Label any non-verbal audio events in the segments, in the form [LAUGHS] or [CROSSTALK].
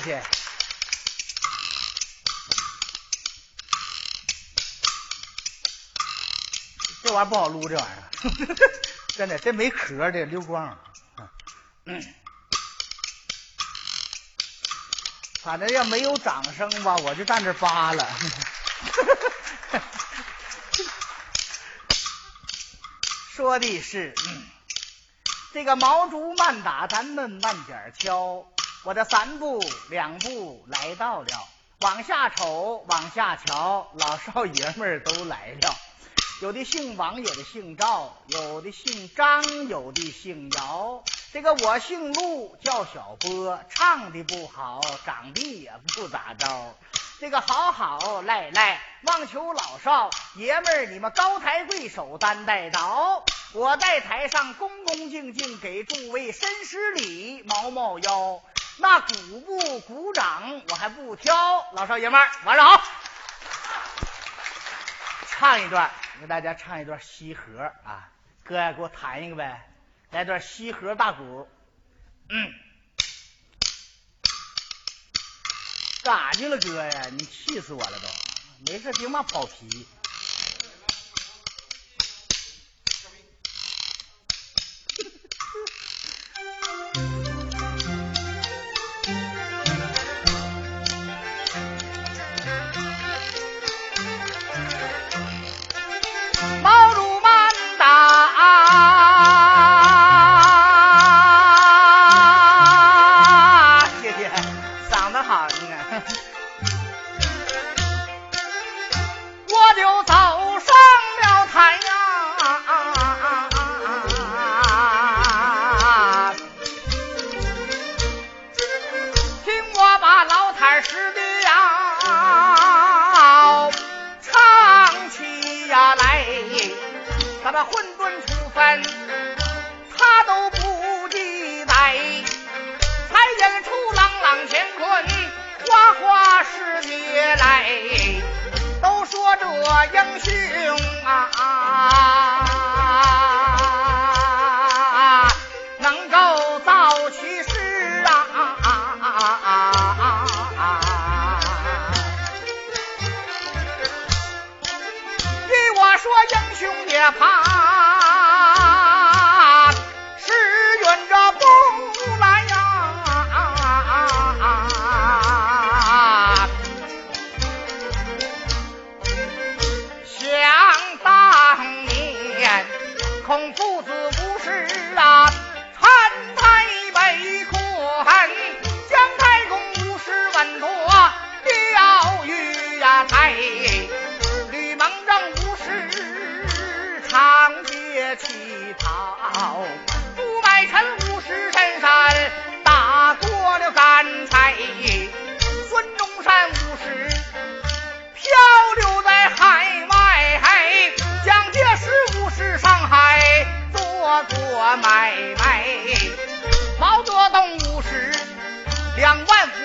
谢。这玩意儿不好撸，这玩意儿，[LAUGHS] 真的，这没壳的溜光。反正要没有掌声吧，我就站这扒了。[LAUGHS] 说的是，这个毛竹慢打，咱们慢点敲。我的三步两步来到了，往下瞅，往下瞧，老少爷们儿都来了。[LAUGHS] 有的姓王，有的姓赵，有的姓张，有的姓姚。这个我姓陆，叫小波，唱的不好，长得也不咋着。这个好好赖赖，望求老少爷们儿，你们高抬贵手，担待着。我在台上恭恭敬敬给诸位深施礼，毛毛腰。那鼓不鼓掌，我还不挑老少爷们儿，晚上好，唱一段，给大家唱一段西河啊，哥呀，给我弹一个呗，来段西河大鼓，嗯，咋去了哥呀，你气死我了都，没事，别嘛跑皮。啊，能够造其诗啊，对我说，英雄也怕。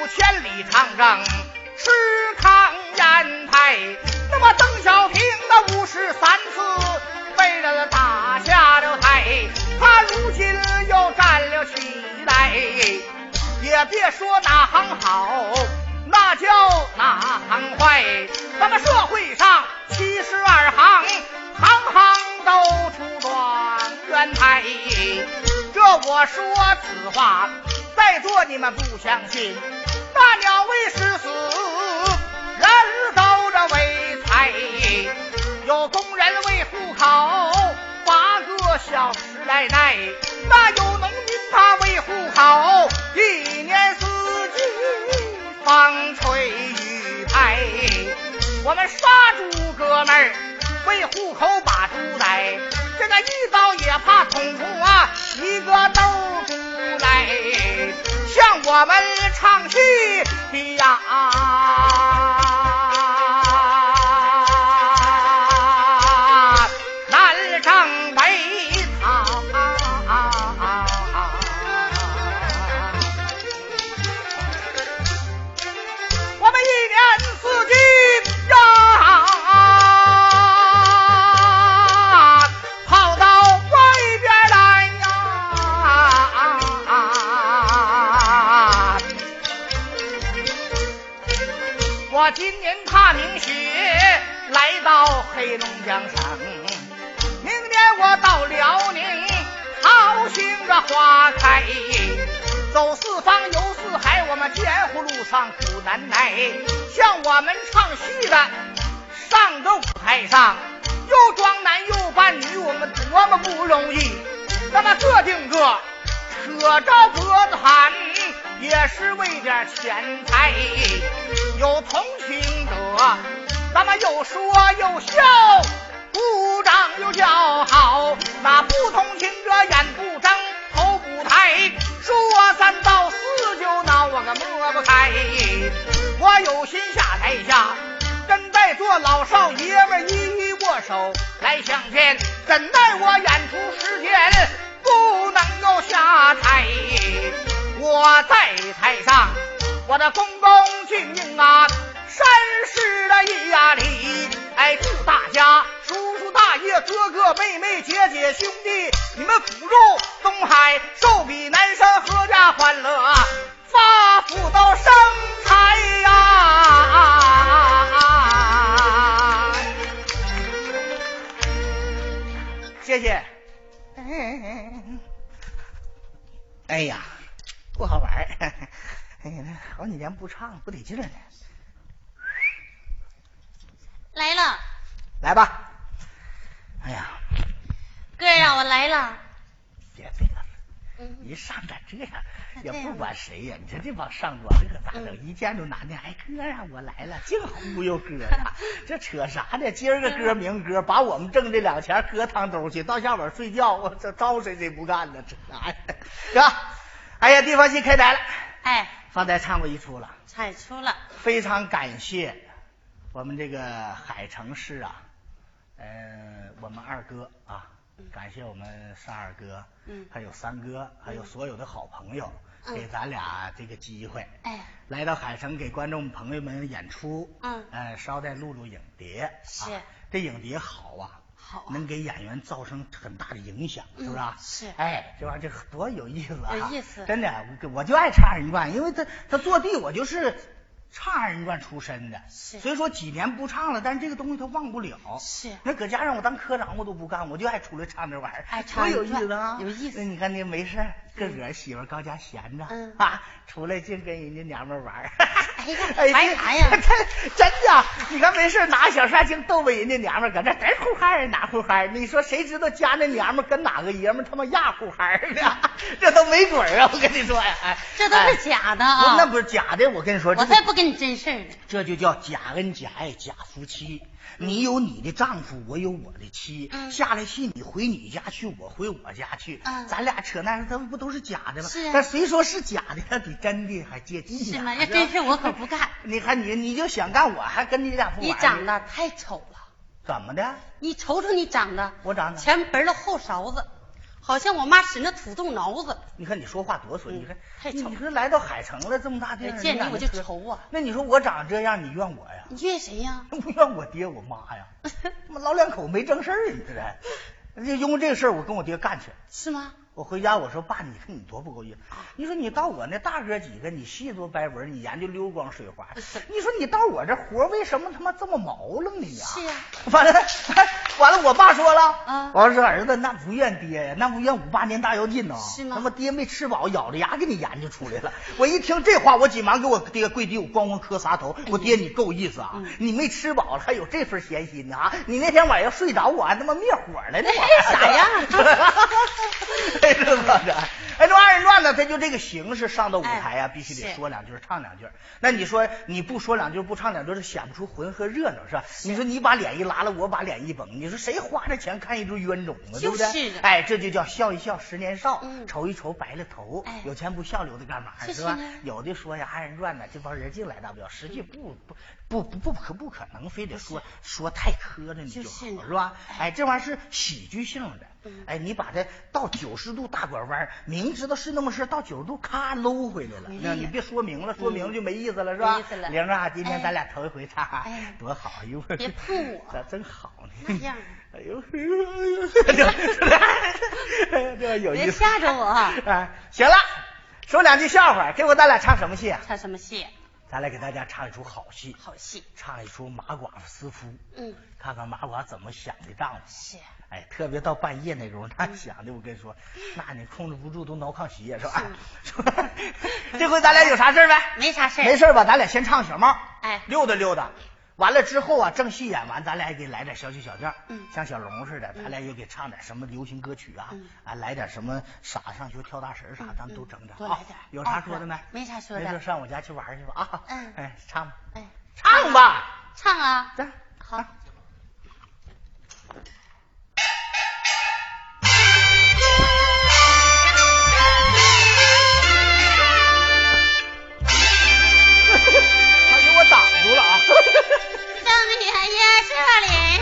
千里长征，吃糠咽菜。那么邓小平那五十三次被人打下了台，他如今又站了起来，也别说哪行好，那叫哪行坏。咱们社会上七十二行，行行都出状元台。这我说此话，在座你们不相信。大鸟为食死人都着为财有工人为户口八个小时来奈那有农民他为户口一年四季风吹雨拍我们杀猪哥们儿为户口把猪宰这个一刀也怕捅出啊一个兜不来像我们唱戏呀。啊黑龙江省，明年我到辽宁，好兴着花开。走四方游四海，我们江湖路上苦难耐。像我们唱戏的，上个舞台上又装男又扮女，我们多么不容易。那么这定个可招脖子喊。也是为点钱财，有同情者，咱们又说又笑，鼓掌又叫好。那不同情者，眼不睁，头不抬，说三道四就闹我个抹不开。我有心下台下，跟在座老少爷们一一握手来相见，怎奈我演出时间不能够下台。我在台上，我的恭恭敬敬啊，山势的一呀礼，哎，祝大家叔叔大爷、哥哥妹妹、姐姐兄弟，你们福入东海，寿比南山，阖家欢乐，发福到生财呀！谢谢。哎呀。不好玩儿，哎呀，好几年不唱不得劲呢。来了，来吧。哎呀，哥呀，我来了。别别了，一上咱这样也不管谁呀。你说这帮上庄这可咋整？一见着男的，哎哥呀，我来了，净忽悠哥呀。[LAUGHS] 这扯啥呢？今儿个歌明歌，把我们挣这两钱搁汤兜去，到下晚睡觉，我这招谁谁不干呢？这啥呀？哥。哎呀，地方戏开台了！哎，方才唱过一出了，唱出了。非常感谢我们这个海城市啊，嗯，我们二哥啊，感谢我们三二哥，嗯，还有三哥，还有所有的好朋友，给咱俩这个机会，哎，来到海城给观众朋友们演出，嗯，呃，捎带录录影碟，是，这影碟好啊。好能给演员造成很大的影响，是不是？是。哎，这玩意儿这多有意思啊！有意思。真的，我我就爱唱二人转，因为他他坐地，我就是唱二人转出身的。是。所以说几年不唱了，但是这个东西他忘不了。是。那搁家让我当科长，我都不干，我就爱出来唱这玩意儿。爱唱。多有意思啊！有意思。那你看那没事，自个儿媳妇搁家闲着，嗯啊，出来净跟人家娘们玩。[LAUGHS] 哎呀，玩啥呀？[LAUGHS] 真的，你看没事拿小扇净逗逗人家娘们，搁这嘚呼嗨哪呼嗨？你说谁知道家那娘们跟哪个爷们他妈压呼嗨呢？[LAUGHS] 这都没准啊！我跟你说呀，哎，这都是假的啊！那不是假的，我跟你说，我才不跟你真事呢。这就叫假恩假爱假夫妻。你有你的丈夫，我有我的妻。下了戏，你回你家去，我回我家去。咱俩扯那，他们不都是假的吗？是。但谁说是假的？他比真的还接近。是吗？要真是我可不干。[LAUGHS] 你看你，你就想干，我还跟你俩不玩。你长得太丑了。怎么的？你瞅瞅你长得。我长得。前盆了后勺子。好像我妈使那土豆挠子。你看你说话多损，你看太丑。你说来到海城了这么大地方，见你我就愁啊。那你说我长这样，你怨我呀？你怨谁呀？[LAUGHS] 不怨我爹我妈呀？[LAUGHS] 老两口没正事儿，你这，就因为这个事儿，我跟我爹干去。是吗？我回家我说爸，你看你多不够意思。你说你到我那大哥几个，你细作白文，你研究溜光水滑。你说你到我这活为什么他妈这么毛愣呢？是呀。完了，完了，我爸说了，啊，我说儿子那不怨爹呀，那不怨五八年大跃进呢。是吗？他妈爹没吃饱，咬着牙给你研究出来了。我一听这话，我急忙给我爹跪地，我咣咣磕仨头。我爹你够意思啊！你没吃饱了，还有这份闲心呢啊！你那天晚上睡着，我还他妈灭火了呢。啥样？[LAUGHS] [LAUGHS] 哎，这咋着？哎，这二人转呢，他就这个形式上到舞台呀，必须得说两句，唱两句。那你说你不说两句，不唱两句，显不出浑和热闹，是吧？你说你把脸一拉了，我把脸一绷，你说谁花这钱看一对冤种啊？对不对？哎，这就叫笑一笑十年少，愁一愁白了头。有钱不笑留着干嘛？是吧？有的说呀，二人转呢，这帮人净来大不了，实际不不不不不可不可能，非得说说太磕碜你就好，是吧？哎，这玩意儿是喜剧性的。哎，你把它到九十度大拐弯，明知道是那么事，到九十度咔搂回来了。那你别说明了，说明了就没意思了，是吧？玲啊，今天咱俩头一回唱，多好！一会儿别碰我，咋真好呢？那样。哎呦，哎呦，[LAUGHS] 这有意思。别吓着我。[LAUGHS] 哎，行了，说两句笑话，给我咱俩唱什么戏啊？唱什么戏？咱来给大家唱一出好戏，好戏，唱一出马寡妇思夫，嗯，看看马寡怎么想的丈夫。是，哎，特别到半夜那时候，那想的我跟你说，那你控制不住都挠炕血是吧？[LAUGHS] 这回咱俩有啥事没？没啥事没事吧？咱俩先唱小帽，哎溜达溜达。完了之后啊，正戏演完，咱俩也给来点小曲小调，嗯像小龙似的，咱俩也给唱点什么流行歌曲啊，嗯啊，来点什么傻子上学跳大神啥，嗯咱们都整整啊多来点。有啥说的没？没啥说的没事，上我家去玩去吧啊。嗯哎，唱吧，哎，唱吧。唱啊，这好。也是里。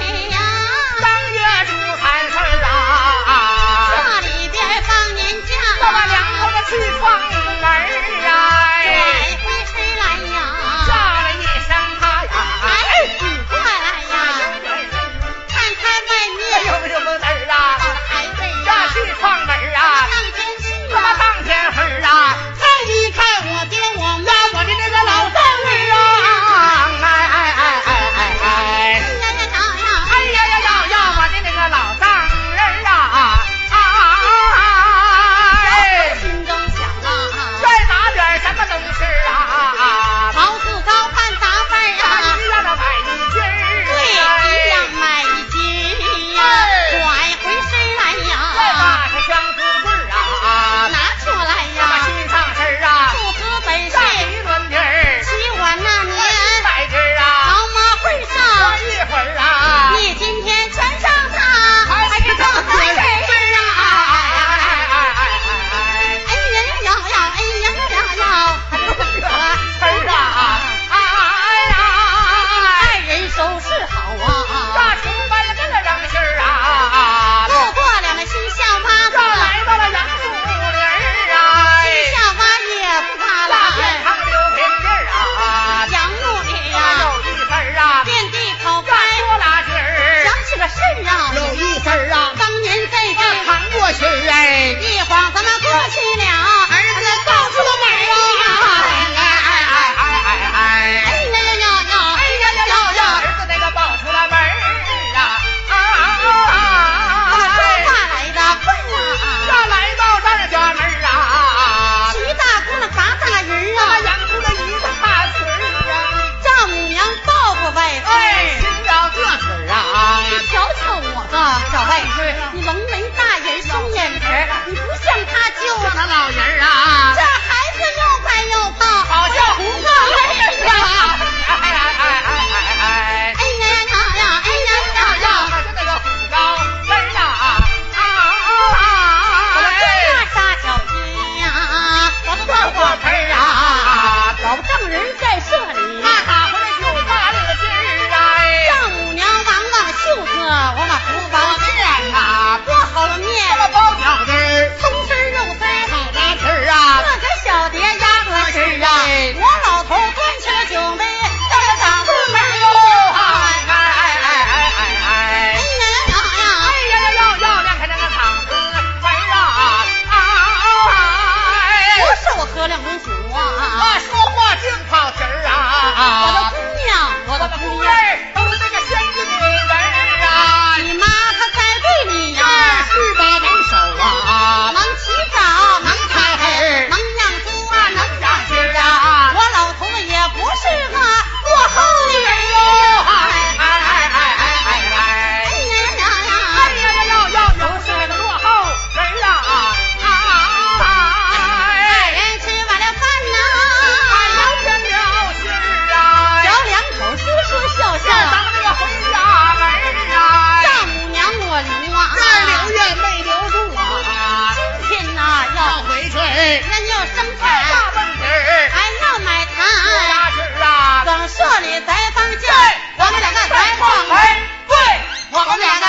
我俩白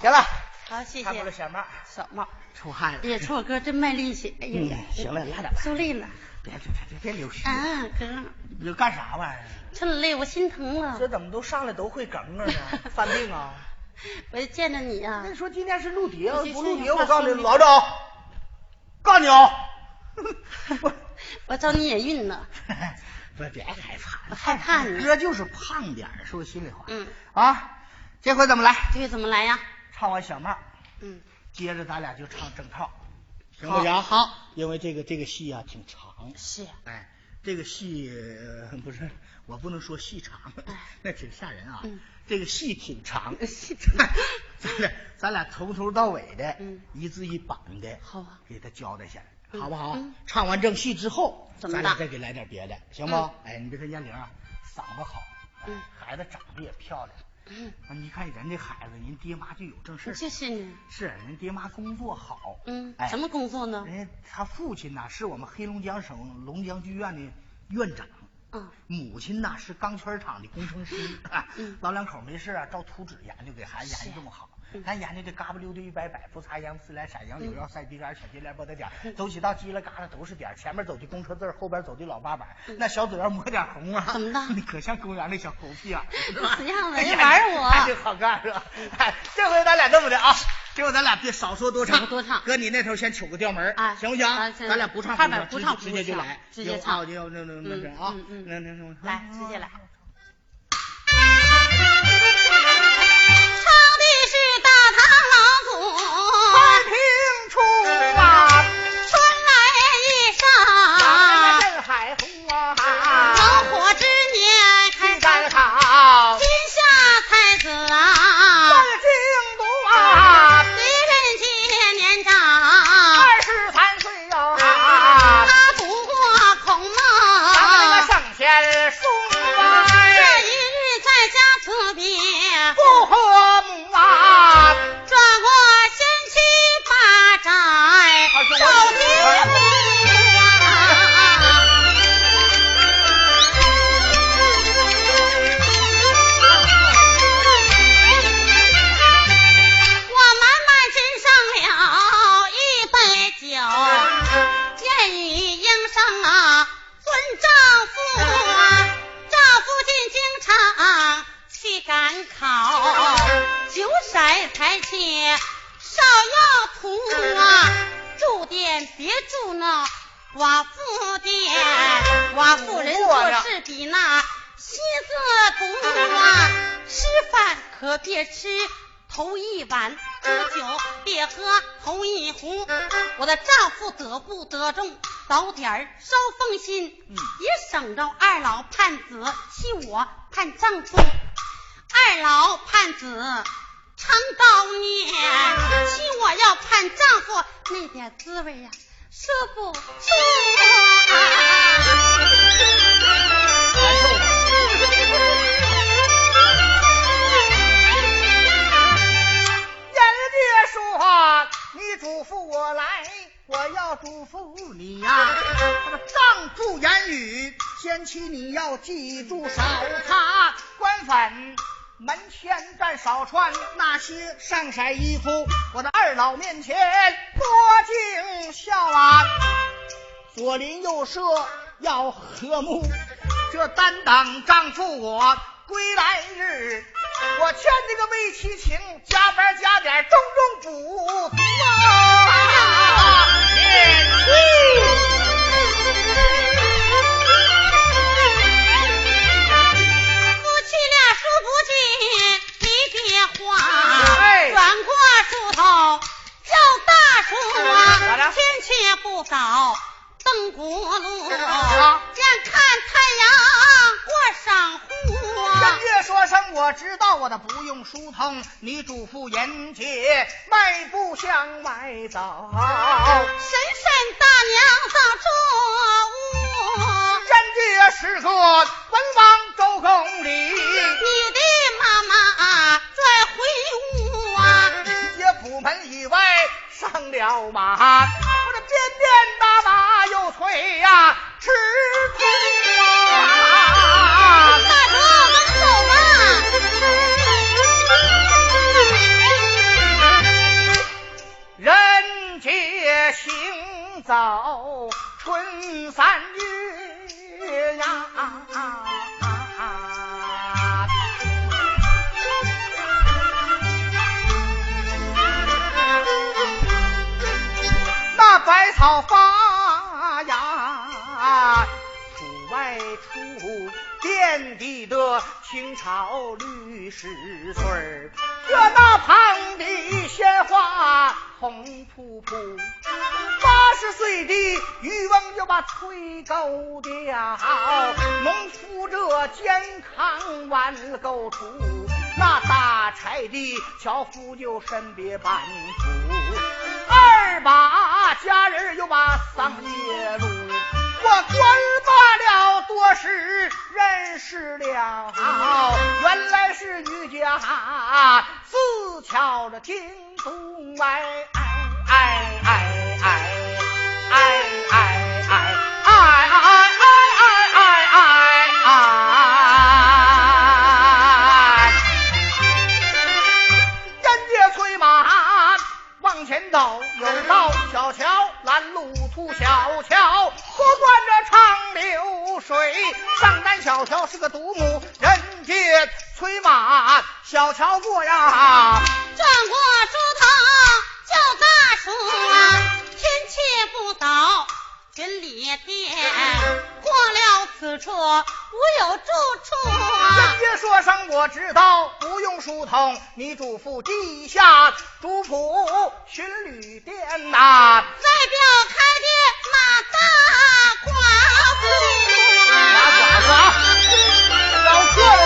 行了。好谢谢。小帽小帽出汗了。哥真卖力气哎呀。行了拉倒受累了。别别别别流血啊哥你这干啥玩意儿真累我心疼了这怎么都上来都会梗啊呢犯病啊 [LAUGHS] 我就见着你呀。那说今天是录碟，不录碟，我告诉你，老赵，告诉你啊。我 [LAUGHS] 我找你也晕呢。[LAUGHS] 不，别害怕，我害怕你。哥就是胖点说心里话。嗯。啊，这回怎么来？这回怎么来呀？唱完小帽。嗯。接着咱俩就唱正套，行不行？好。因为这个这个戏啊挺长。是。哎，这个戏不是我不能说戏长，[LAUGHS] 那挺吓人啊。嗯。这个戏挺长。戏长。[LAUGHS] 咱俩咱俩从头到尾的，嗯，一字一板的，好啊，给他交代下来，好不好？嗯。唱完正戏之后，咱俩再给来点别的，行不？哎，你别看燕玲啊，嗓子好，嗯，孩子长得也漂亮，嗯，你看人这孩子，人爹妈就有正事就是呢，是人爹妈工作好，嗯，哎，什么工作呢？人家他父亲呐是我们黑龙江省龙江剧院的院长，嗯，母亲呐是钢圈厂的工程师，啊，[LAUGHS] 老两口没事啊照图纸研究，给孩子研究这么好。咱研究的嘎巴溜的一摆摆，不擦秧自来闪，杨柳腰赛鼻杆，小金莲波的点，走起道叽啦嘎啦都是点，前面走的公车字，后边走的老八板，那小嘴要抹点红啊，怎么的？[LAUGHS] 你可像公园那小狗屁眼，死样子，人玩我，这好干是吧？哎，这回咱俩这么的啊，这回咱俩别少说多唱，多唱。哥，你那头先取个调门，啊，行不行？咱俩不唱不唱，直接就来，直接唱，就那那那那啊，那那那来，直接来。我的二老面前多敬孝啊！左邻右舍要和睦，这担当丈夫我归来日，我欠这个魏七情加班加点，种种补责。早登国路，眼看太阳过上户。人越说声我知道，我的不用疏通。你嘱咐严姐迈步向外走。婶婶大娘早住屋。人家是个文王周公里，你的他妈再回屋啊！爷府门以外上了马，我这鞭鞭打马又催呀、啊，吃催呀、啊！大哥，我们走吧。人皆行走春三月呀、啊。啊啊啊百草发芽，出外出，遍地的青草绿石穗儿，这那旁的鲜花红扑扑。八十岁的渔翁就把催沟掉，农夫这健康万够出，那打柴的樵夫就身别半夫，二把家人又把桑叶路，我管罢了多时认识了，原来是女家自敲着听东外。哎哎哎哎哎哎哎哎哎哎哎！人家催马往前走，有道出小桥，不断了长流水。上单小桥是个独木，人家催马小桥过呀，转过猪头。叫大叔啊，天气不早，军里店过了此处无有住处。人家说声我知道，不用疏通，你嘱咐地下主仆巡旅店呐。外表开的马大寡妇，马寡妇啊，[LAUGHS] 要客来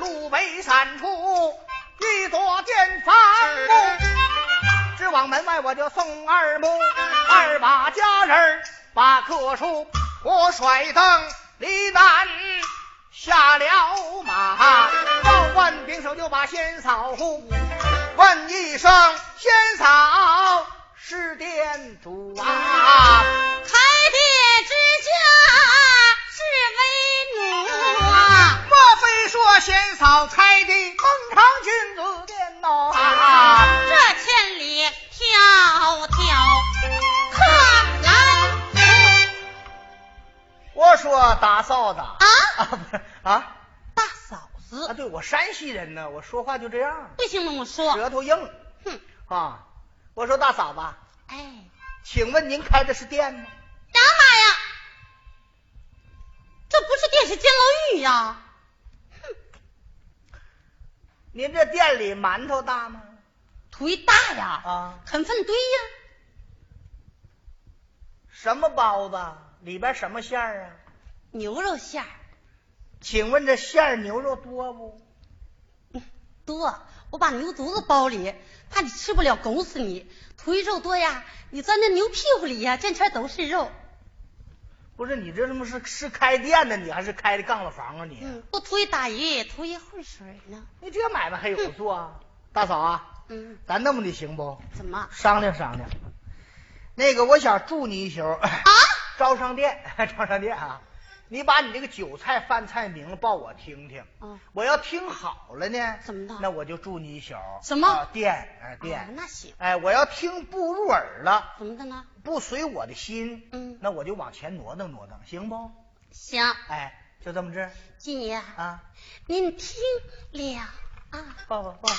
路北山处一座店房屋，直往门外我就送二木，二把家人把客书，我甩灯离南下了马，报官兵手就把仙嫂呼，问一声仙嫂是店主啊，开店之家。非说先嫂开的孟尝君子店呐？这千里迢迢客来福我说大嫂子啊，啊，不是啊大嫂啊，子，对我山西人呢，我说话就这样，不行那么说，舌头硬哼，啊。我说大嫂子，哎，请问您开的是店吗？干嘛呀？这不是店是监牢狱呀？您这店里馒头大吗？忒大呀，啊，肯分堆呀，什么包子？里边什么馅儿啊？牛肉馅儿请问这馅儿牛肉多不？多，我把牛犊子包里，怕你吃不了，拱死你。忒肉多呀，你钻那牛屁股里呀，见圈都是肉。不是你这他妈是是开店的，你还是开的杠子房啊你？嗯，不忒打鱼，图一混水呢。你这买卖还有做啊？大嫂啊，嗯，咱那么的行不？怎么商量商量。那个，我想住你一宿。啊？[LAUGHS] 招商店，[LAUGHS] 招商店啊！你把你这个酒菜饭菜名报我听听，嗯我要听好了呢，怎么的那我就住你一宿。什么啊店？哎啊店。那行，哎，我要听不入耳了，怎么的呢？不随我的心，嗯那我就往前挪腾挪腾，行不？行，哎，就这么治金爷，啊！您听了啊？抱抱抱抱。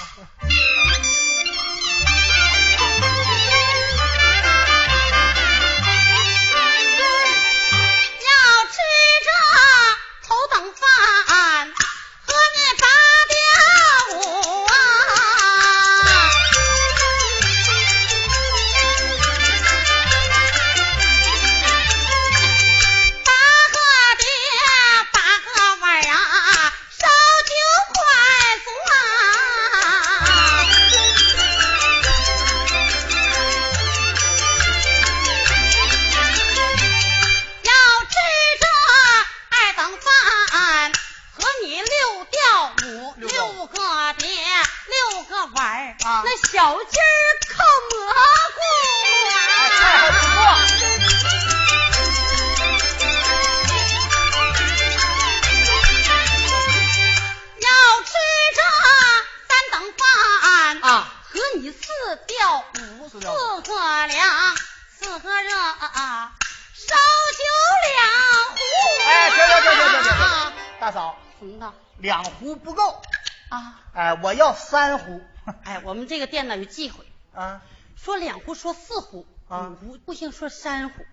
三壶。[LAUGHS] 哎，我们这个店呢有忌讳，啊，说两壶，说四壶，啊五壶不行，说三壶。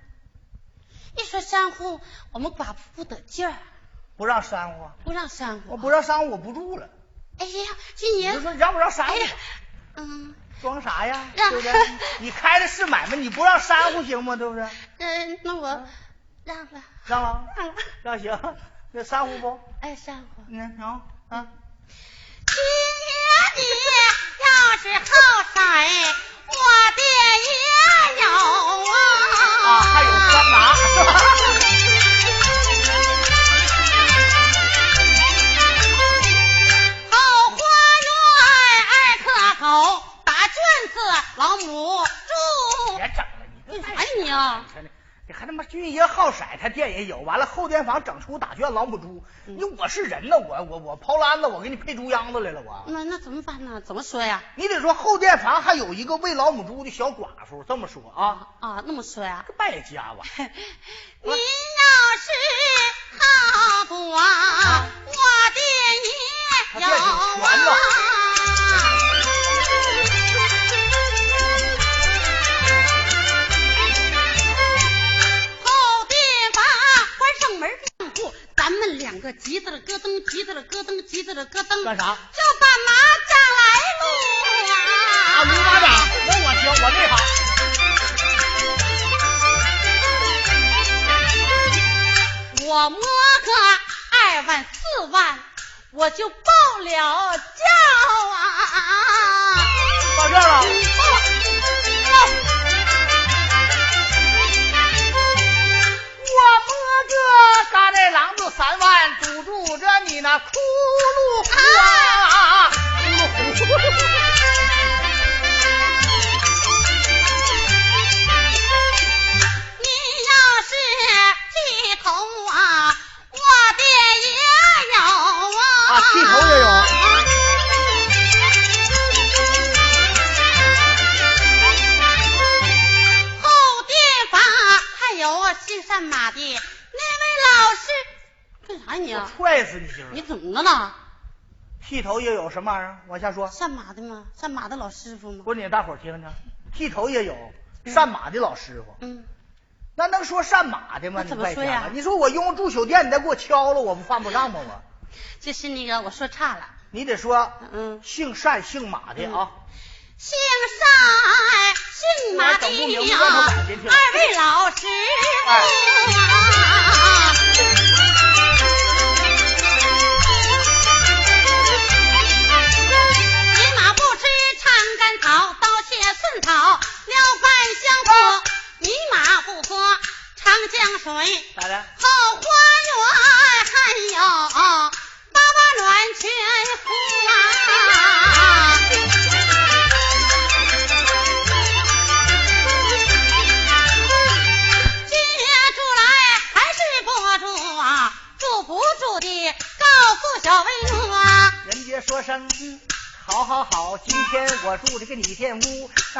一说三壶，我们寡妇不得劲儿，不让珊瑚，不让三壶。我不让珊瑚，我不住了。哎呀，金爷你就，说让不让珊瑚？哎呀，嗯装啥呀？让对不对？你开的是买卖，你不让珊瑚行吗？对不对？[LAUGHS] 嗯，那我让了，让了，让了。让行。那珊瑚不？哎，三壶。嗯，行啊。金爷你要是好色，我的也有啊。啊，还有桑拿？[LAUGHS] 后花园二颗狗，打圈子老母猪。别整了，你这干啥呀你啊？你还他妈军爷好色，他店也有，完了后店房整出打圈老母猪。嗯你我是人呢，我我我抛篮子，我给你配猪秧子来了，我。那那怎么办呢？怎么说呀？你得说后店房还有一个喂老母猪的小寡妇，这么说啊，啊，那么说呀？这败家 [LAUGHS] 吧。你要是好不啊，我的也有啊。上门店铺，咱们两个急着了咯噔，急着了咯噔，急着了咯噔，干啥？就把麻将来撸啊，啊！撸麻将，那我行，我这好。我摸个二万四万，我就报了价啊！到这儿了，哦他这榔子三万堵住着你那窟窿啊，你要是剃头啊，我爹也有啊，剃头也有，后殿房，还有西山马的。老师，干啥你啊？踹死你媳妇你！怎么了呢？剃头也有什么玩意儿？往下说。善马的吗？善马的老师傅吗？不是你大伙儿听听，剃头也有善马的老师傅，嗯，那能说善马的吗？你怎么说呀你说我拥住酒店，你再给我敲了，我不犯不上吗？我，就是那个我说差了，你得说嗯，姓单姓马的啊。姓单姓马的整不明白我感觉挺二位老师哎傅啊。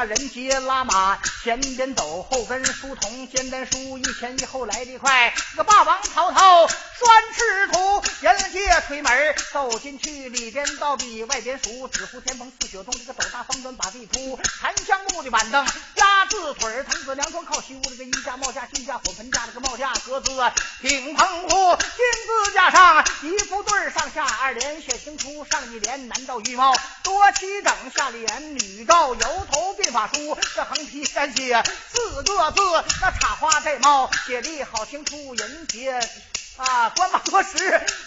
屋，那拉马，前边走，后跟书童，肩担书一前一后来得快。这个霸王曹操拴赤兔，人接推门走进去，里边倒比外边熟，纸糊天棚四雪洞，这个斗大方砖把地铺，檀香木的板凳鸭子腿儿，藤子梁床靠西屋，这个衣架帽架金架火盆架，这个帽架格子顶棚户，金字架上一副对，上下二联写清楚，上一联男照玉貌多齐整，下联女照油头鬓发梳，这横批三写四个字，那插花戴帽写的好听出，人杰。啊，官马多时？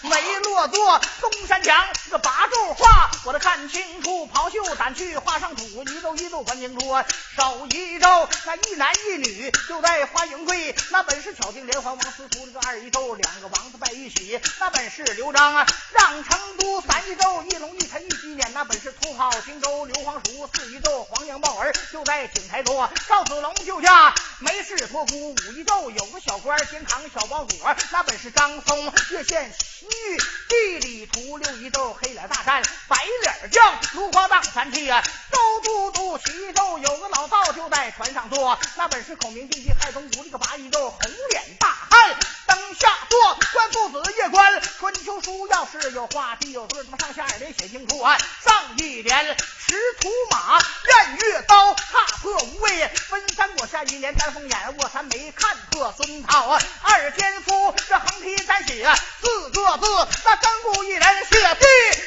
没落座，东山墙这个八柱画，我得看清楚。袍袖掸去画上土，一皱一皱看清楚。手一皱，那一男一女就在花迎贵，那本是巧定连环王司徒，这个二一周两个王子拜一起，那本是刘璋啊让成都三一周一龙一臣一鸡撵，那本是土好荆州刘皇叔四一周黄杨豹儿就在井台头，赵子龙救驾没事托孤五一周有个小官肩扛小包裹，那本是张松越县西域地理图六一周黑脸大战白脸将芦花荡三气啊，周都督齐一周有个老道就在船上坐，那本是孔明进击害东吴这个八一周红脸大汉。灯下坐，官父子夜观春秋书，要是有画地有字，他妈上下二联写清楚啊，上一联识图马偃月刀，破无畏分三国，下一联丹凤眼卧三眉看破孙涛啊，二奸夫这横批单写四个字，那根部一人写的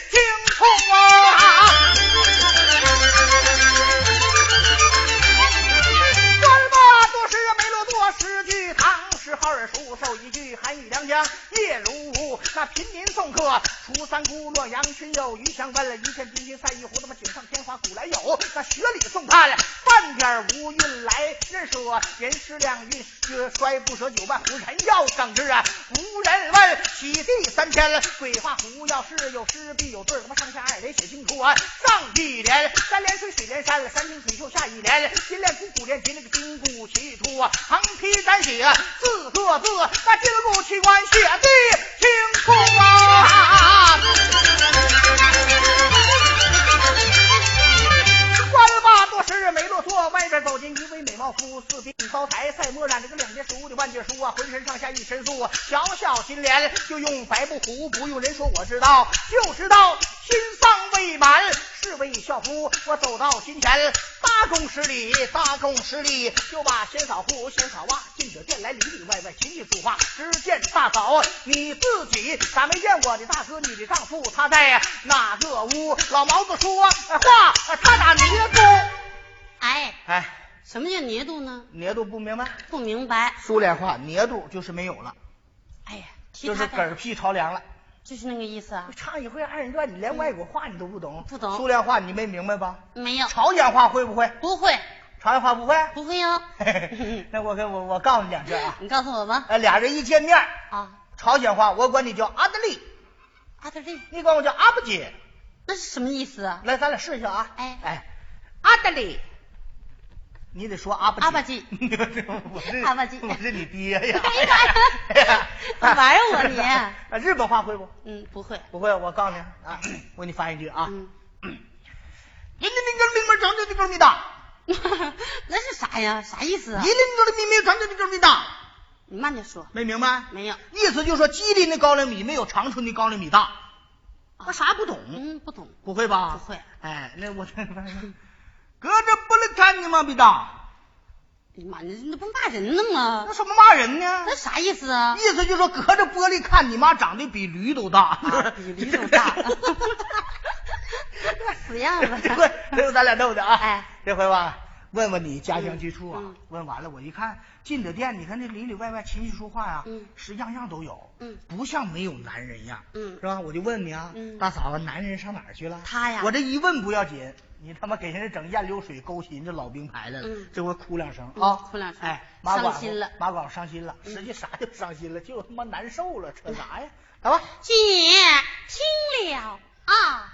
清楚啊。官吧多时没落座，十句唐诗好耳熟，受一句韩语良将叶如那贫民送客，除三姑洛阳群友余香问，一片冰心赛一壶，他妈锦上添花古来有，那雪里送炭半点无运来人舍，人师两运薛衰不舍九万胡人要整治啊，无人问起地三千鬼画符，要是有诗必有字，他妈上下二联写清楚啊，上一联山连水水连山，山清水秀下一联金链骨骨连结那个金骨齐出啊，横批单写四个字，那金骨器官写地清楚啊。官吧多时没落座，外边走进一位美貌夫，四鬓包台，赛墨染这个两截熟的万卷书啊，浑身上下一身素，小小金莲就用白布糊，不用人说我知道，就知道新丧未满，是为孝夫。我走到近前，搭躬施礼，搭躬施礼，就把先扫户，先扫袜，进酒店来里里外外琴棋书画。只见大嫂你自己咋没见我的大哥，你的丈夫他在哪个屋？老毛子说呃话，呃他打捏住。哎，哎，什么叫捏度呢？捏度不明白？不明白。苏联话捏度就是没有了，哎呀，就是嗝屁朝凉了。就是那个意思啊。唱一回二人转，你连外国话你都不懂，不懂苏联话你没明白吧？没有，朝鲜话会不会？不会，朝鲜话不会？不会哦。嘿嘿嘿 [LAUGHS] 那我给我我告诉你两句啊，你告诉我吧。呃，俩人一见面，啊，朝鲜话我管你叫阿德利，阿德利，你管我叫阿不姐。那是什么意思啊？来，咱俩试一下啊。哎哎，阿德里，你得说阿巴阿巴吉 [LAUGHS] 我是阿巴吉我是你爹呀。哎呀 [LAUGHS] 玩我你啊日本话会不？嗯，不会。不会，我告诉你啊，我给你翻一句啊。嗯，一 [CLEARS THROAT] 零零个零门长着的个米大，[LAUGHS] 那是啥呀？啥意思啊一？零个的米没有长着的个米大，你慢点说。没明白？没有。意思就是说，吉林的高粱米没有长春的高粱米大。我啥也不懂，嗯，不懂。不会吧？不会。哎，那我搁这不能看你吗，比大，哎呀妈，你那不骂人呢吗那？什么骂人呢那？啥意思啊？意思就是说，隔着玻璃看你妈长得比驴都大，啊比驴都大 [LAUGHS] [LAUGHS] 死样子。这回咱俩逗的啊！哎，这回吧，问问你家乡居处啊。问完了，我一看进的店，你看这里里外外琴棋书画呀、嗯。是样样都有，嗯。不像没有男人样，嗯。是吧？我就问你啊，嗯。大嫂子，男人上哪儿去了？他呀。我这一问不要紧，你他妈给人家整烟流水勾心，这老兵牌来了，嗯。这回哭两声嗯啊，哭两声哎，伤心了。马寡妇伤心了，嗯。实际啥就伤心了，就他妈难受了，扯啥呀？来吧，姐听了啊，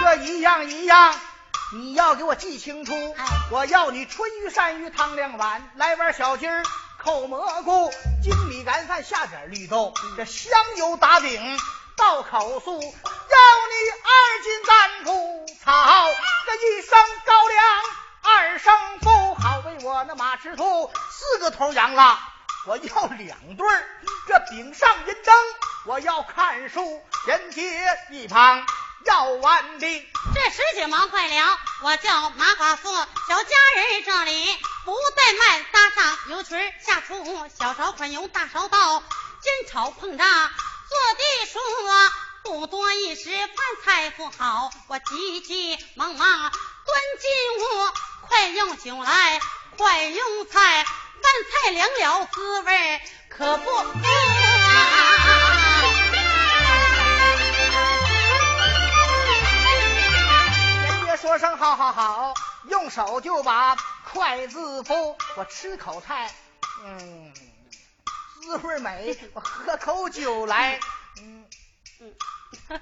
这一样一样，你要给我记清楚。哎我要你春鱼鳝鱼汤两碗，来碗小鸡儿扣蘑菇，精米干饭下点绿豆，这香油打饼倒口酥，要你二斤干土草，这一升高粱二升布，好为我那马吃兔四个头羊啊。我要两对儿，这饼上银灯，我要看书，人家一旁要完兵。这事情忙快了，我叫马寡妇小家人这里不怠慢，搭上油裙下厨，小勺款用大勺倒，煎炒烹炸做地数啊，不多一时饭菜不好，我急急忙忙端进屋，快用酒来，快用菜，饭菜凉了滋味可不够啊。说声好好好，用手就把筷子扶。我吃口菜，嗯，滋味美。[LAUGHS] 我喝口酒来，嗯嗯，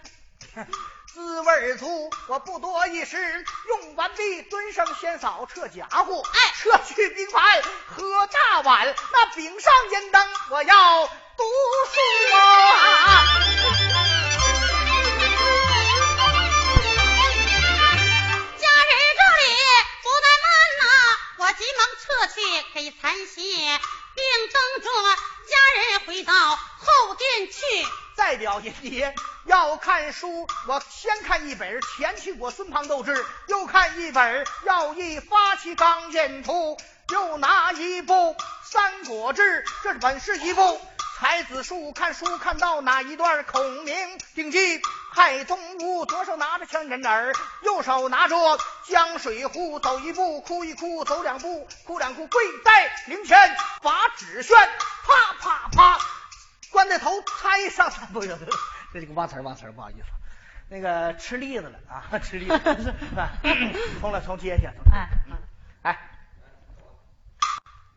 [LAUGHS] 滋味足。我不多一时，用完毕，蹲上先扫撤家伙，哎撤去冰盘，喝大碗。那饼上烟灯，我要读书啊。我急忙撤去给残血，并等着家人回到后殿去。再表爷爷要看书，我先看一本《前去我孙庞斗志》，又看一本《要义发起刚剑图》，又拿一部《三国志》，这本是一部才子书。看书看到哪一段，孔明定计害东吴，左手拿着枪针儿，右手拿着江水壶，走一步哭一哭，走两步哭两哭，跪在灵前把纸宣，啪啪啪。关那头拆上三不有这这个忘词儿忘词，不好意思。那个吃栗子了啊，吃栗子了，重了重接去。哎，哎，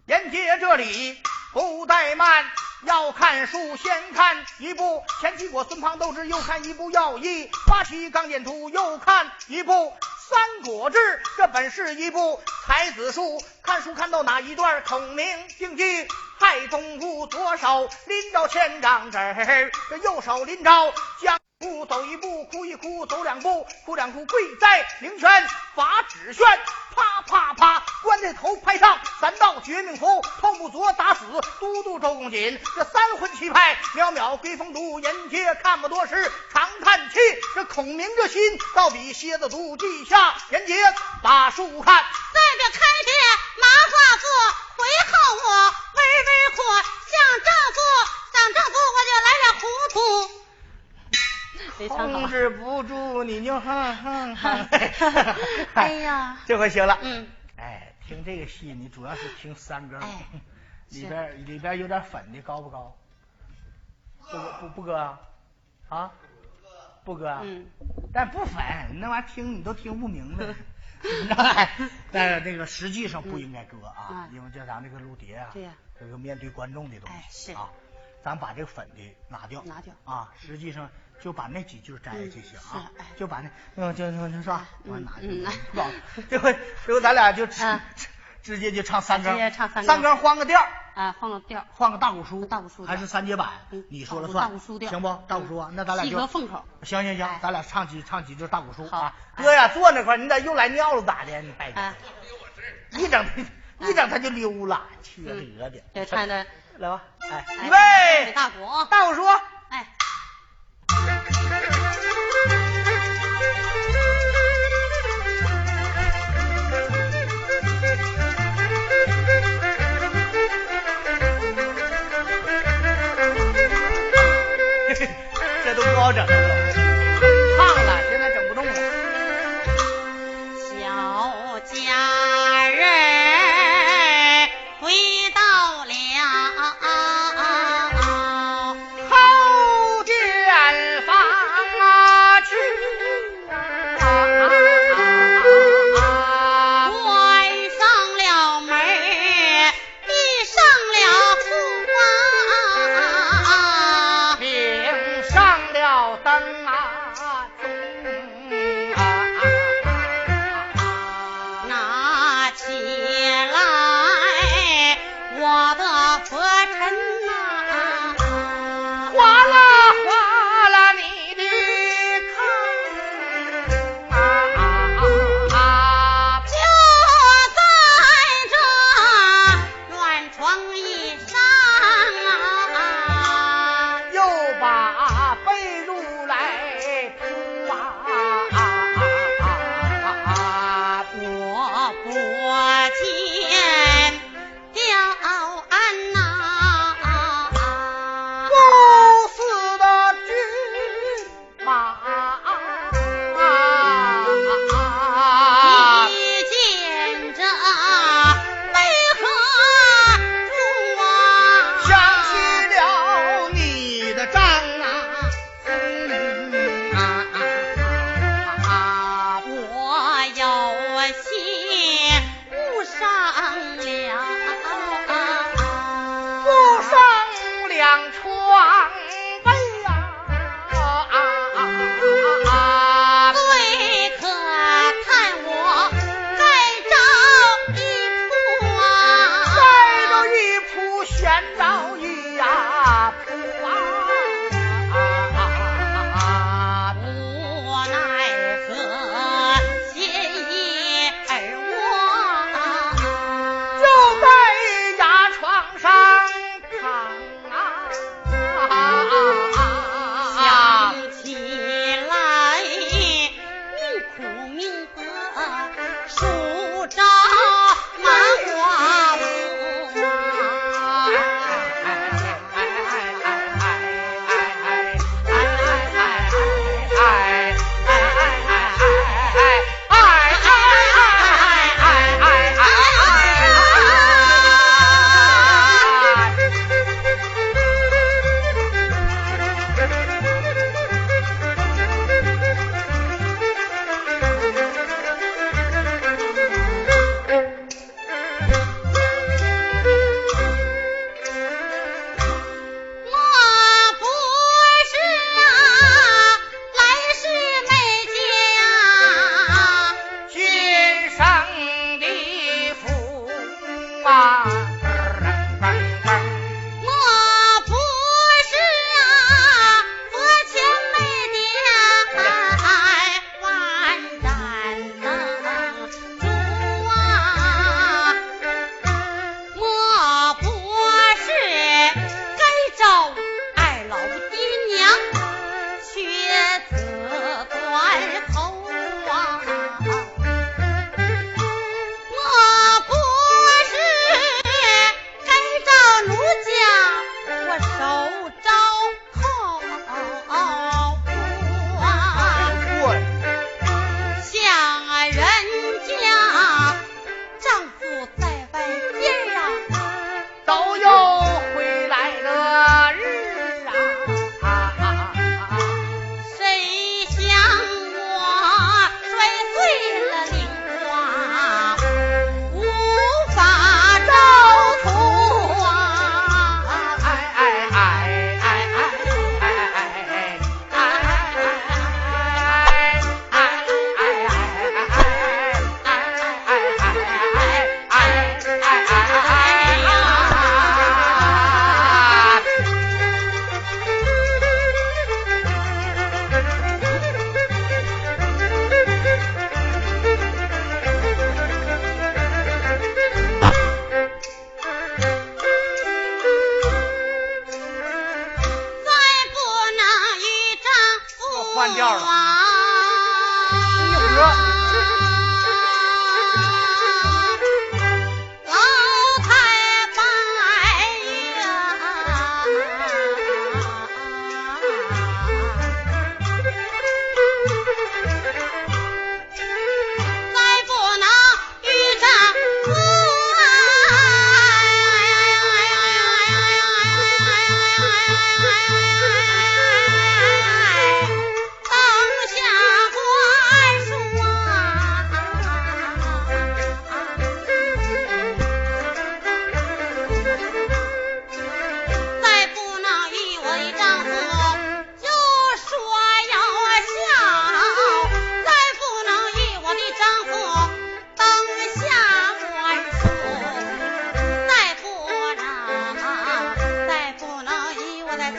沿街这里不怠慢，要看书先看一部《前齐国孙庞斗志》，又看一部《要义八旗刚剑图》，又看一部《三国志》，这本是一部才子书。看书看到哪一段，孔明定计害东吴，左手拎着千丈纸，这右手拎着将。步走一步，哭一哭，走两步，哭两哭，跪在灵泉把纸宣，啪啪啪，关这头拍上三道绝命符，透不着打死都督周公瑾，这三魂七魄渺渺归风度，人皆看不多时长叹气，这孔明这心倒比蝎子毒，地下人皆把书看。再别开的麻花布，回后我微微哭，想丈夫，想丈夫我就来了糊涂。控制不住你就哼哼哼。[LAUGHS] 哎呀 [LAUGHS] 这回行了。嗯，哎，听这个戏，你主要是听三更，[LAUGHS] 哎里边里边有点粉的，高不高？不不不哥啊？啊？不哥啊？嗯，但不粉，那玩意儿听你都听不明白。但是这个实际上不应该搁啊嗯，因为这咱这个录碟啊，对呀这个面对观众的东西啊，咱把这个粉的拿掉，拿掉啊，实际上就把那几句摘下去行啊就把那嗯就就就是吧，嗯我拿去这回这回咱俩就直嗯 [LAUGHS] 直接就唱三更，直接唱三更三更换个调儿。啊，换个调儿，换个大鼓书，大鼓书还是三节板嗯，你说了算大算，鼓书调行不？大鼓书啊，那咱俩西就河凤口，行行行哎，咱俩唱几唱几句大鼓书啊。哎哥呀，坐那块，你咋又来尿了咋的？你拜啊，一整一整他就溜了，缺德的。这唱的来吧，哎，哎预备，大鼓啊，大鼓书，着，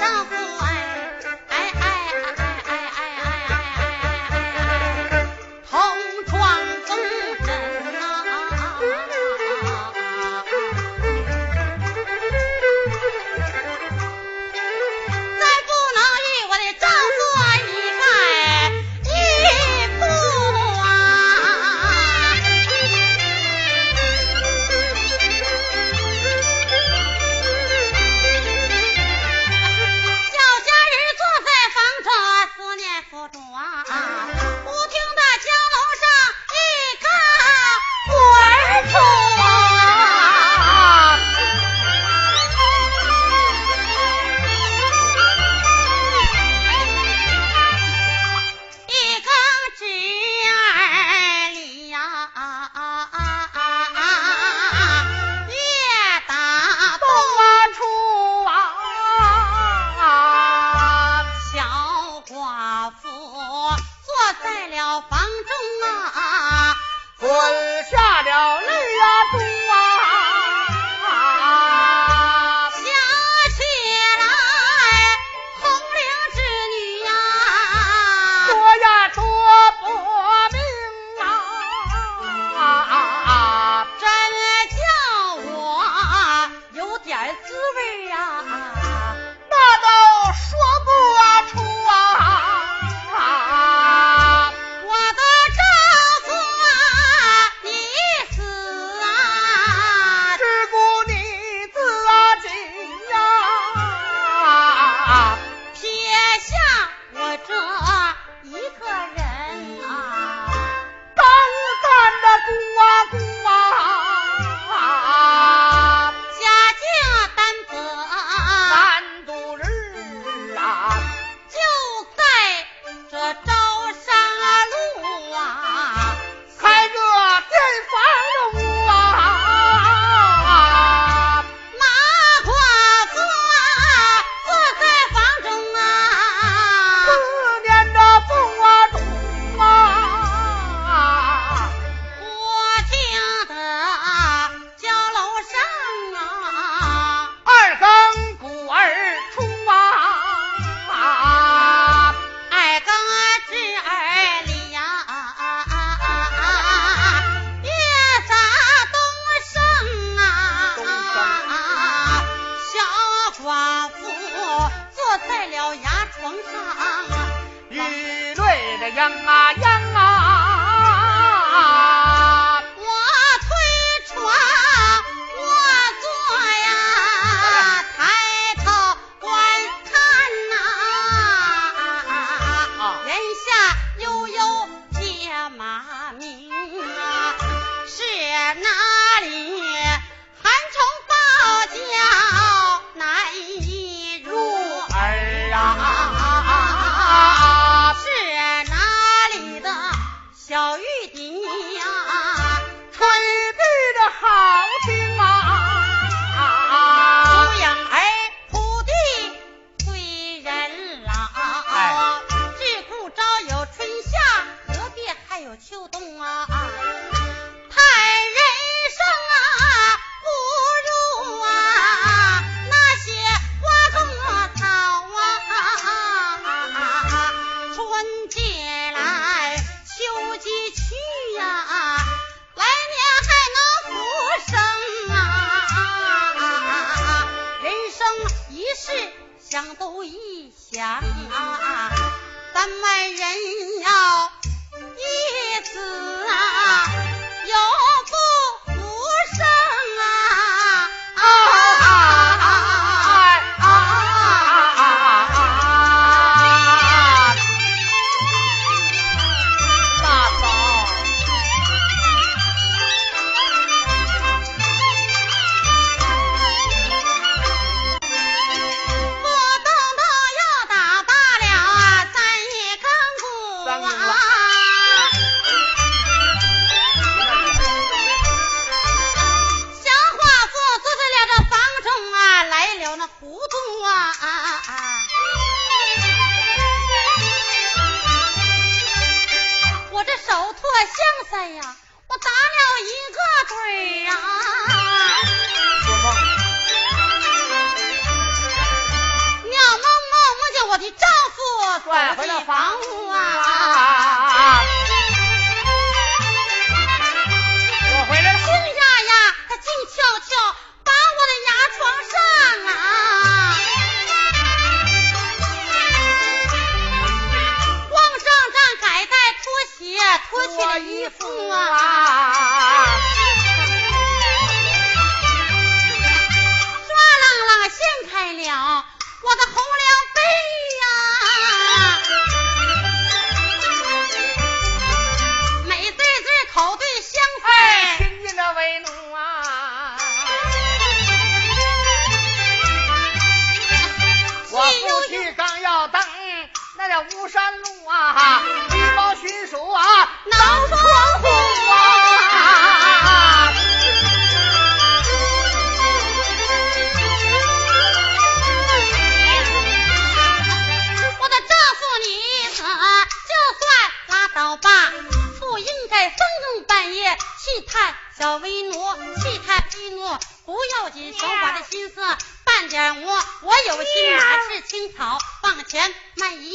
想都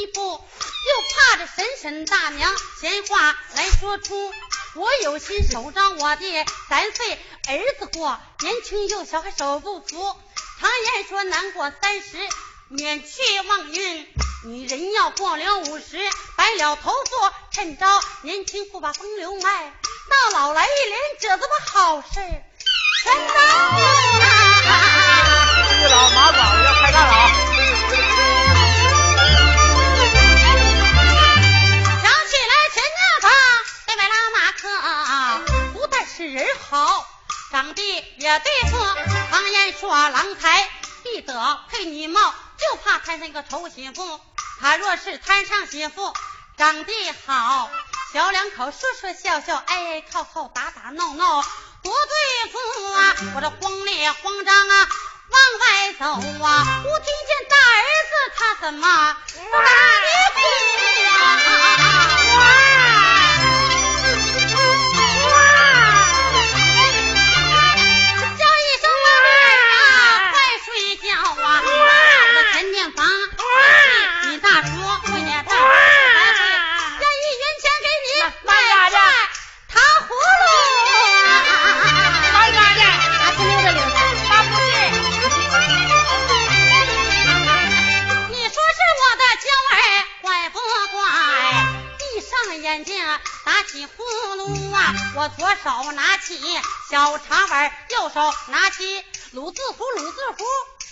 步，又怕这婶婶大娘闲话来说出。我有心守着我的三岁儿子过，年轻幼小还守不足。常言说难过三十免去旺运，女人要过了五十白了头发，趁着年轻不把风流卖，到老来一连褶子把好事全当。你老马宝要开干了啊！是人好。长得也对付，常言说郎才必得配女貌，就怕摊上一个丑媳妇。他若是摊上媳妇，长得好，小两口说说笑笑，挨挨靠靠，打打闹闹，多对付啊！我这慌里慌张啊，往外走啊，忽听见大儿子他怎么打打起呼噜啊？我左手拿起小茶碗，右手拿起鲁字符，鲁字符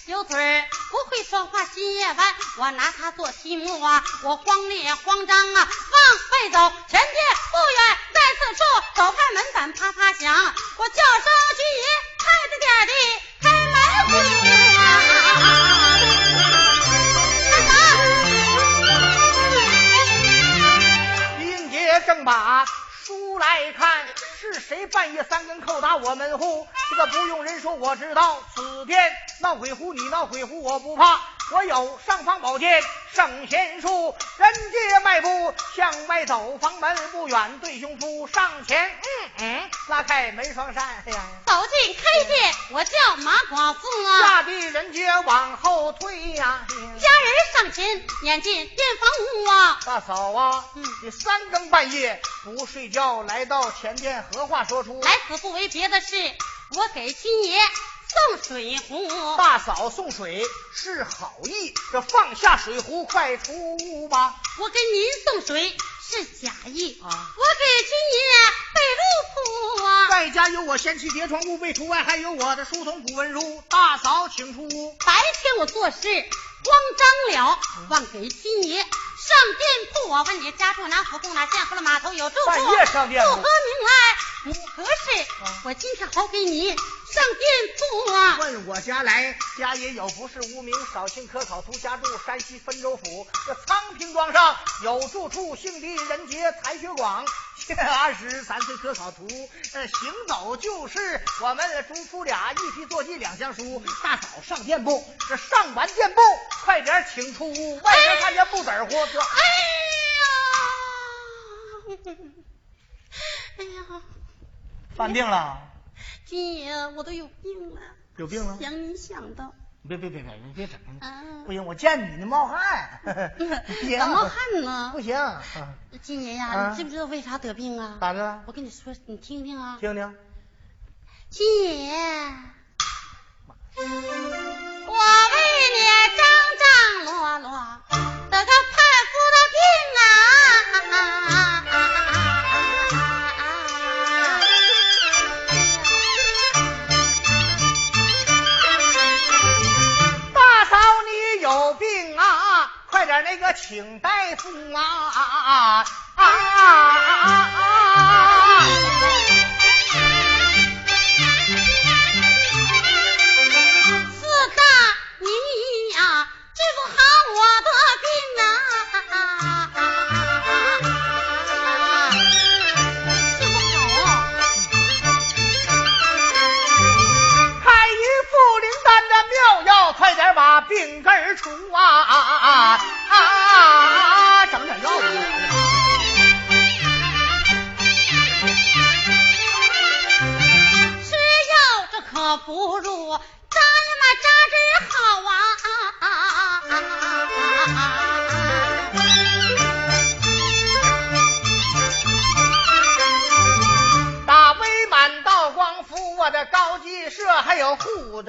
有嘴儿不会说话，今夜晚我拿它做题目啊！我慌里慌张啊，往外走，前天不远，在此处，走开门板啪啪响，我叫声军爷，快着点的开门啊！爷正把。书来看，是谁半夜三更叩打我门户？这个不用人说，我知道，此殿闹鬼乎，你闹鬼乎，我不怕。我有尚方宝剑圣贤书，人杰迈步向外走，房门不远，对兄夫上前，嗯嗯，拉开门双扇，走进开见，我叫马寡妇啊。吓得人杰往后退呀。家人上前撵进店房屋啊。大嫂啊，嗯你三更半夜不睡觉，来到前殿，何话说出？来此不为别的事，我给亲爷。送水壶。大嫂送水是好意，这放下水壶，快出吧。我给您送水是假意啊我给君爷备路铺啊。外家有我先妻叠床屋，被除外，还有我的书童古文书。大嫂请出屋。白天我做事慌张了，忘给君爷上店铺。我问你家住哪府，供哪县，河了码头有住处。半夜上店铺不合名来不合适。啊我今天好给你上店铺啊。问我家来，家也有不是无名，少卿可考图家住山西汾州府。这苍平庄上有住处，姓狄人杰才学广，[LAUGHS] 现二十三岁科考图。呃，行走就是我们主夫俩一批坐骑两相书。大嫂上店铺，这上完店铺，快点请出屋。外边看见不子儿活这哎呀，哎呀，犯病了，君爷，我都有病了，有病了？想你想的，别别别别别整！啊不，行，我见你呢冒汗。[LAUGHS] 不行怎么汗呢不？行，金爷呀，啊你知不知道为啥得病啊？咋的了？我跟你说，你听听啊，听听。金爷，我为你张张罗罗得个盼夫的病啊！点那个请大夫啊啊啊啊啊！四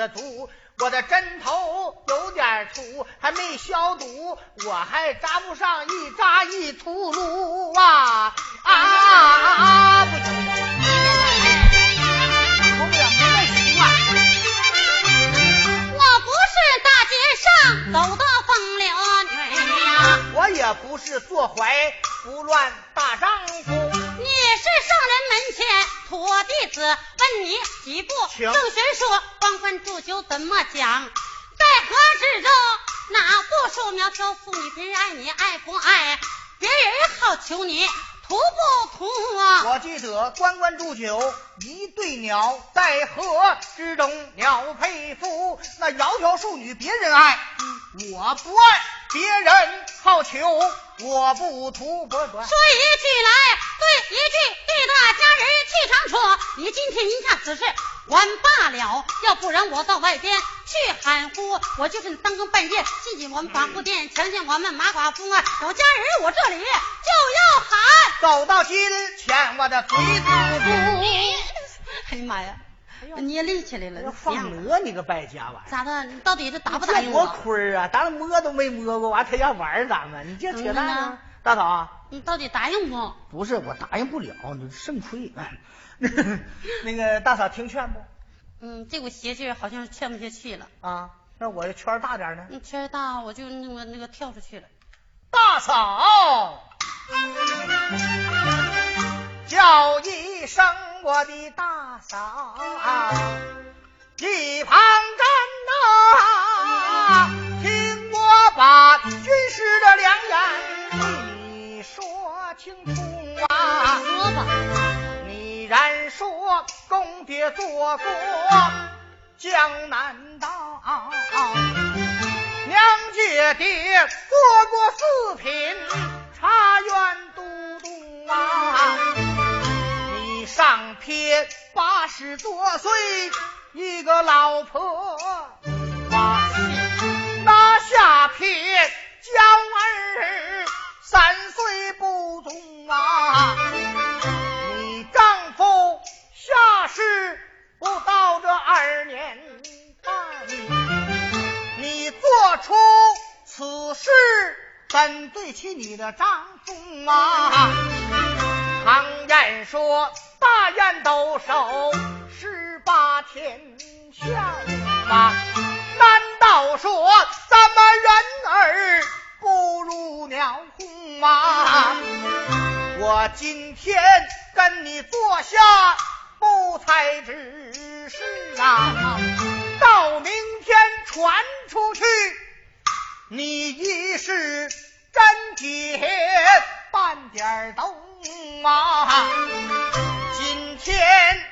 的毒，我的针头有点粗，还没消毒，我还扎不上一扎一秃噜啊啊啊！不行不行，受不了，没那习惯。我不是大街上走的风流女呀，我也不是坐怀不乱大丈夫，你是圣人门前土弟子，问你几步请正玄说光棍祝酒怎么讲？在何之中哪部树苗条妇女别人爱你爱不爱？别人好求你图不图啊？我记得关关祝酒，一对鸟在河之中，鸟配夫，那窈窕淑女别人爱，我不爱，别人好求，我不图不不。说一句来对一句，对大家人气长说，你今天一下此事完罢了，要不然我到外边去喊呼，我就是三更半夜进进我们法务店，强奸我们马寡妇啊，有家人我这里就要喊。走到今前，我的嘴堵住，哎呀妈呀，捏立起来了，放鹅你个败家玩意儿！咋的？你到底是答不答这多？亏啊！咱摸都没摸过，完他要玩咱们，你这扯淡啊！大嫂，你到底答应不？不是我答应不了，你肾亏。那个大嫂听劝不？嗯，这股邪气好像劝不下去了。啊，那我圈大点呢？你圈大，我就那个那个跳出去了。大嫂，叫一声我的大嫂，一旁站呐，听我把军师的良言你说清楚啊。你然说公爹做过江南道，娘姐爹做过四品茶园都督啊。你上撇八十多岁一个老婆啊，那下撇娇儿三岁不中啊。你丈夫下世不到这二年半做出此事怎对起你的丈夫啊？常言说，大雁都守十八天下嘛，难道说咱们人儿不如鸟鸿吗？我今天跟你坐下不才之事啊，到明天传出去，你一是真铁，半点儿铜啊！今天。